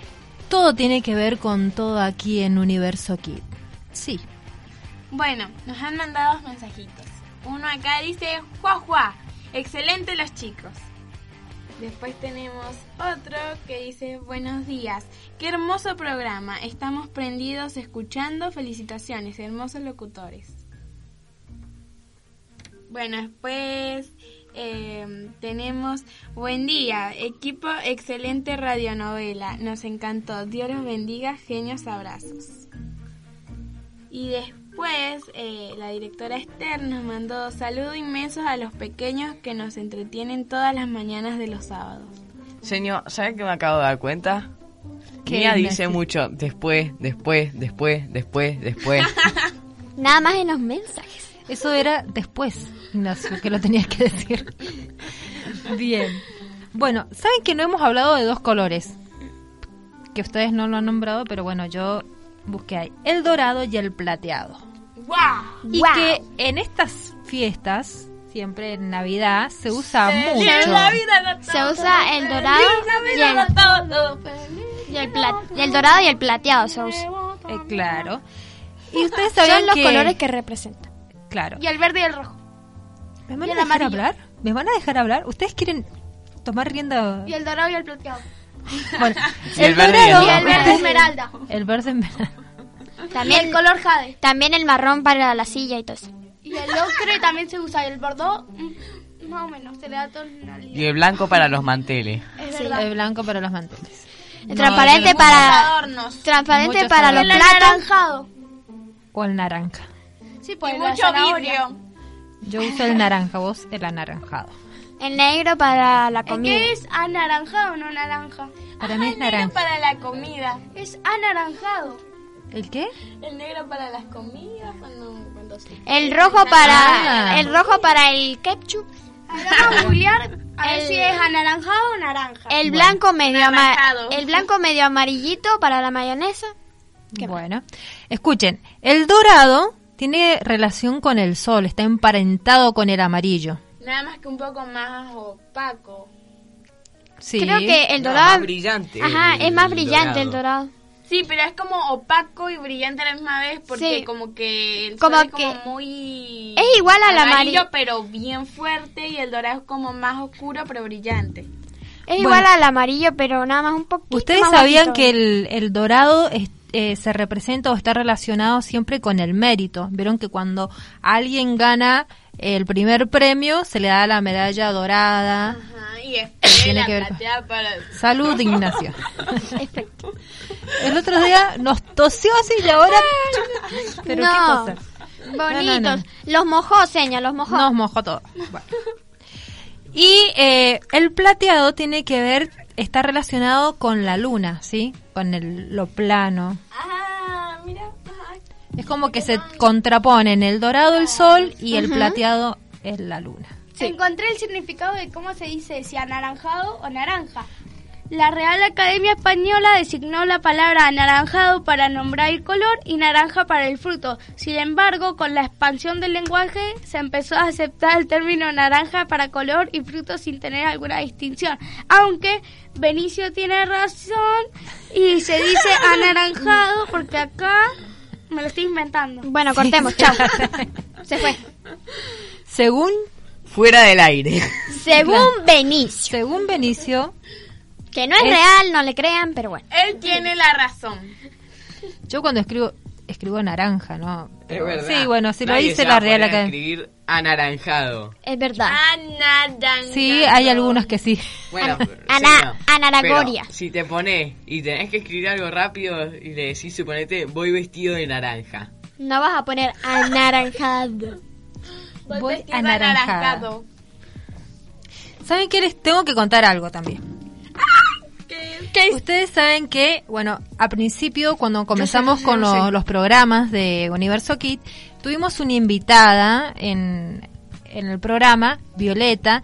todo tiene que ver con todo aquí en Universo Kid. Sí. Bueno, nos han mandado mensajitos. Uno acá dice, ¡Juá, juá! Excelente los chicos. Después tenemos otro que dice, buenos días, qué hermoso programa, estamos prendidos escuchando, felicitaciones, hermosos locutores. Bueno, después eh, tenemos, buen día, equipo excelente radionovela, nos encantó, Dios los bendiga, genios abrazos. Y después eh, la directora Esther nos mandó saludos inmensos a los pequeños que nos entretienen todas las mañanas de los sábados. Señor, ¿sabe qué me acabo de dar cuenta? ¿Qué, Mía dice mucho después, después, después, después, después. [laughs] Nada más en los mensajes. Eso era después, Ignacio, que lo tenías que decir. Bien. Bueno, ¿saben que no hemos hablado de dos colores? Que ustedes no lo han nombrado, pero bueno, yo busqué ahí. El dorado y el plateado. ¡Guau! Y que en estas fiestas, siempre en Navidad, se usa Feliz mucho. Navidad Se usa el dorado y el, a todos. y el y el dorado y el plateado se usa. Eh, claro. Y [laughs] ustedes sabían Son los que... colores que representan. Claro. Y el verde y el rojo. ¿Me van y a dejar amarillo. hablar? ¿Me van a dejar hablar? ¿Ustedes quieren tomar rienda? Y el dorado y el plateado. Bueno, [laughs] Y el verde y el dorado- Y el verde esmeralda. El verde esmeralda. Y También el color jade. También el marrón para la silla y todo eso. Y el ocre también se usa. Y el bordó, mm, más o menos, se le da tonalidad. Y el blanco para los manteles. Es Sí. El blanco para los manteles. El transparente yo para Adornos. transparente Muchos para los El platos. el naranja. Sí, Y pues la mucho zanahoria. vidrio. Yo uso el naranja, vos el anaranjado. El negro para la ¿Es comida. que es anaranjado o no naranja? Para mí es El negro para la comida. Es anaranjado. ¿El qué? El negro para las comidas cuando, cuando se... El rojo para Ah. el rojo para el ketchup. Ahora vamos a [laughs] googlear a ver El- si es anaranjado o naranja. El blanco medio Naranjado. el blanco medio amarillito para la mayonesa. ¿Qué más? Bueno, escuchen, el dorado tiene relación con el sol, está emparentado con el amarillo. Nada más que un poco más opaco. Sí. Creo que el No, dorado más brillante. Ajá, el es más brillante el dorado. Sí, pero es como opaco y brillante a la misma vez porque Sí. como que el Como sol es que- como muy Es igual al amarillo, amarillo. pero bien fuerte y el dorado es como más oscuro pero brillante. Es Bueno. igual al amarillo, pero nada más un poquito Ustedes más sabían que el, el dorado es- eh, se representa o está relacionado siempre con el mérito. Vieron que cuando alguien gana el primer premio se le da la medalla dorada. Ajá, y después [coughs] Tiene la que ver con- plateada para... Salud, [laughs] Ignacio. El otro día nos tosió así y ahora... [laughs] Pero No. qué cosa. Bonitos. No, no, no. Los mojó, señor, los mojó. Nos mojó todo. Bueno. Y eh, el plateado tiene que ver, está relacionado con la luna, ¿sí? Con el, lo plano. Ah, mira. Es como que se contraponen el dorado el sol y el plateado es la luna. Encontré el significado de cómo se dice si anaranjado o naranja. La Real Academia Española designó la palabra anaranjado para nombrar el color y naranja para el fruto. Sin embargo, con la expansión del lenguaje se empezó a aceptar el término naranja para color y fruto sin tener alguna distinción. Aunque Benicio tiene razón y se dice [laughs] anaranjado porque acá me lo estoy inventando. Bueno, cortemos, chao. Se fue. Según Fuera del aire. Según Benicio. según Benicio, Que no es, Es- real, no le crean, pero bueno. Él tiene la razón. yo cuando escribo escribo naranja, ¿no? Es verdad. Sí, bueno, si lo dice la Real Academia. escribir anaranjado. Es verdad. Anaranjado. Sí, hay algunos que sí. Bueno, An- sí, ana- no. anaragoria. Pero si te pones y tenés que escribir algo rápido y le decís, suponete, voy vestido de naranja. No vas a poner anaranjado. Voy Voy vestido anaranjada. anaranjado. ¿Saben qué? Les tengo que contar algo también. Ustedes saben que, bueno, a principio, cuando comenzamos con lo- los programas de Universo Kit, tuvimos una invitada en, en el programa, Violeta,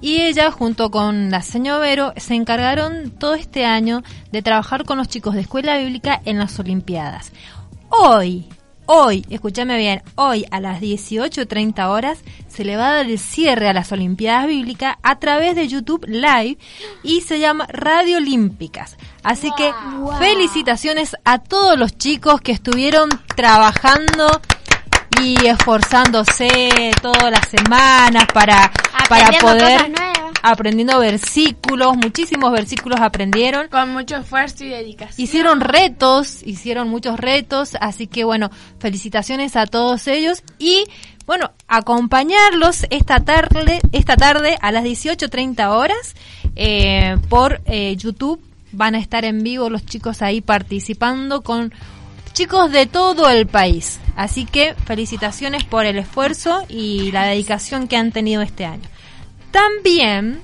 y ella, junto con la señora Vero, se encargaron todo este año de trabajar con los chicos de escuela bíblica en las Olimpiadas. Hoy, hoy, escúchame bien, hoy a las 18.30 horas se le va a dar el cierre a las Olimpiadas Bíblicas a través de YouTube Live y se llama Radio Olímpicas. Así que felicitaciones a todos los chicos que estuvieron trabajando y esforzándose todas las semanas para, [laughs] para poder aprendiendo versículos, muchísimos versículos aprendieron. Con mucho esfuerzo y dedicación. Hicieron retos, hicieron muchos retos, así que bueno, felicitaciones a todos ellos y bueno, acompañarlos esta tarde, esta tarde a las 18.30 horas eh, por eh, YouTube. Van a estar en vivo los chicos ahí participando con chicos de todo el país. Así que felicitaciones por el esfuerzo y la dedicación que han tenido este año. También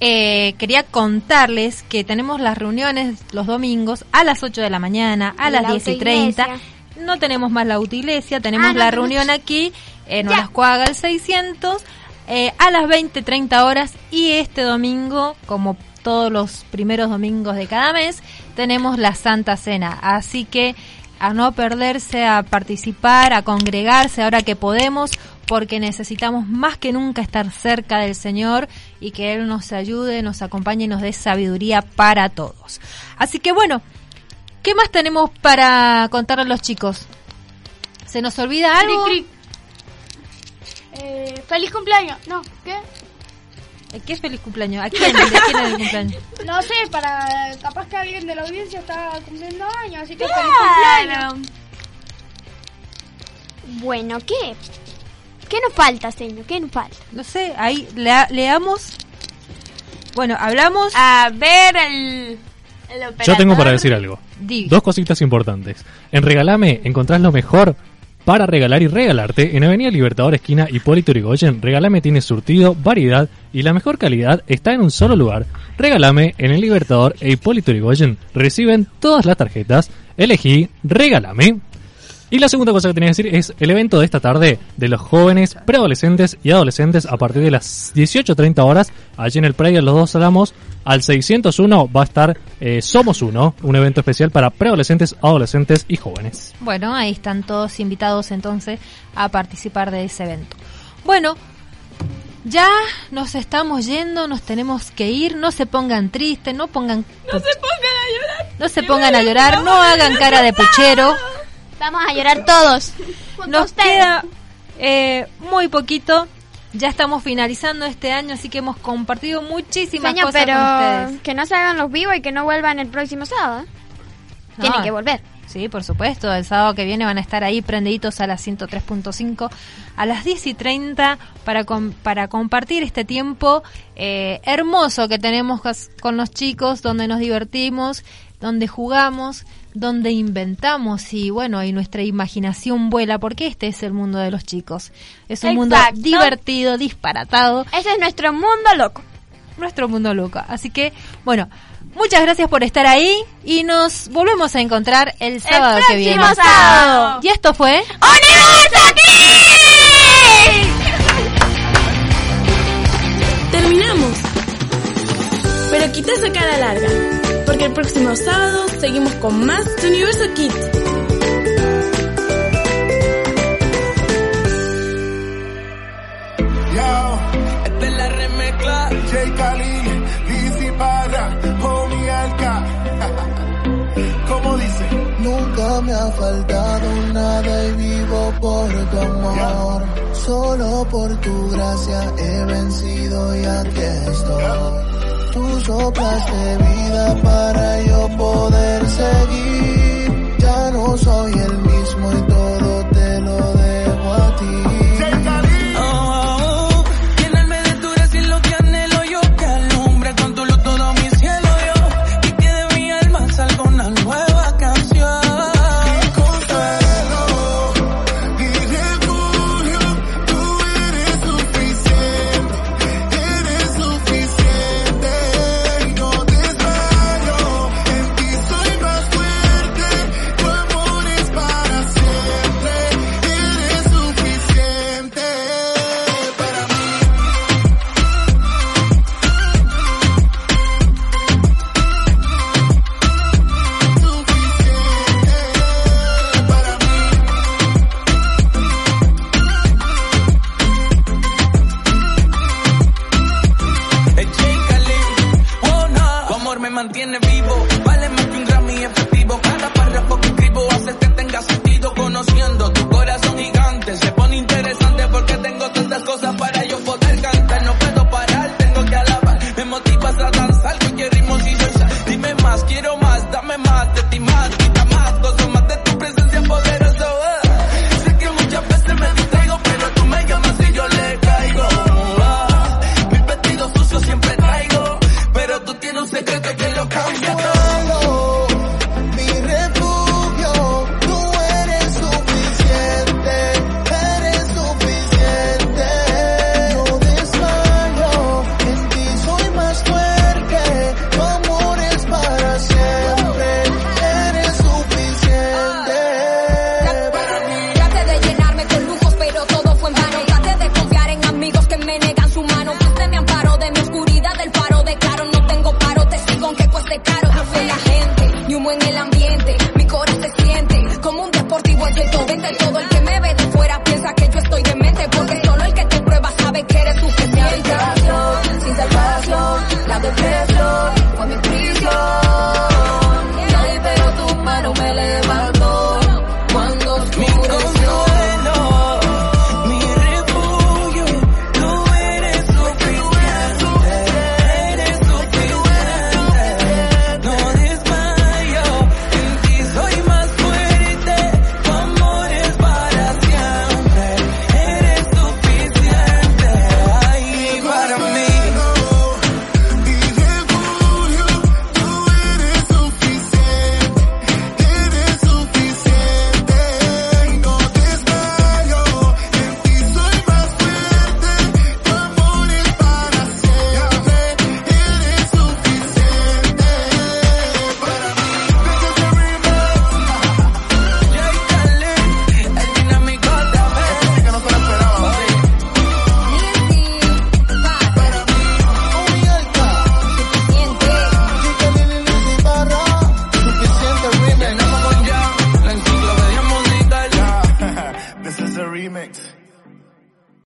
eh, quería contarles que tenemos las reuniones los domingos a las 8 de la mañana, a las la 10 y 30. autoiglesia. No tenemos más la autoiglesia, tenemos Ah, no la reunión aquí en Ya. Olascuaga al 600 eh, a las 20-30 horas y este domingo, como todos los primeros domingos de cada mes, tenemos la Santa Cena. Así que a no perderse, a participar, a congregarse ahora que podemos, porque necesitamos más que nunca estar cerca del Señor y que Él nos ayude, nos acompañe y nos dé sabiduría para todos. Así que bueno, ¿qué más tenemos para contar a los chicos? ¿Se nos olvida algo? Cric, cric. Eh, feliz cumpleaños. No, ¿qué? ¿Qué feliz cumpleaños? ¿A quién? ¿De quién es el cumpleaños? [laughs] No sé, para capaz que alguien de la audiencia está cumpliendo años, así que Claro. feliz cumpleaños. Bueno, ¿qué? ¿Qué nos falta, señor? ¿Qué nos falta? No sé, ahí lea- leamos. Bueno, hablamos. A ver el, el Yo tengo para decir algo. Dos cositas importantes. En Regalame encontrás lo mejor para regalar y regalarte. En Avenida Libertador esquina Hipólito Yrigoyen, Regalame tiene surtido, variedad y la mejor calidad está en un solo lugar. Regalame en el Libertador e Hipólito Yrigoyen reciben todas las tarjetas. Elegí Regalame. Y la segunda cosa que tenía que decir es el evento de esta tarde de los jóvenes, preadolescentes y adolescentes a partir de las 18.30 horas, allí en el Predio de los Dos Álamos, al 601 va a estar eh, Somos Uno, un evento especial para preadolescentes, adolescentes y jóvenes. Bueno, ahí están todos invitados entonces a participar de ese evento. Bueno, ya nos estamos yendo, nos tenemos que ir, no se pongan tristes, no pongan... No se pongan a llorar. No se pongan a llorar, no hagan cara de puchero. Vamos a llorar todos. Nos queda eh, muy poquito. Ya estamos finalizando este año, así que hemos compartido muchísimas Señor, cosas pero con ustedes. que no se hagan los vivos y que no vuelvan el próximo sábado. No, Tienen que volver. Sí, por supuesto. El sábado que viene van a estar ahí prendiditos a las 103.5 a las 10 y 30 para, com- para compartir este tiempo eh, hermoso que tenemos con los chicos, donde nos divertimos, donde jugamos, donde inventamos y bueno, y nuestra imaginación vuela, porque este es el mundo de los chicos. Es un mundo divertido, disparatado. Ese es nuestro mundo loco. Nuestro mundo loco. Así que, bueno, muchas gracias por estar ahí y nos volvemos a encontrar el sábado que viene. próximo sábado. Y esto fue ¡Universo Terminamos. Pero quita esa cara larga, porque el próximo sábado seguimos con más de Universo Kids. Yo, esta es la remezcla. J. Khalil, Lizzy Barra, Homie Alka. [laughs] ¿Cómo dice? Nunca me ha faltado nada y vivo por tu amor. Solo por tu gracia he vencido y aquí estoy. Tú soplaste vida para yo poder seguir. Ya no soy el mismo y todo te lo debo a ti.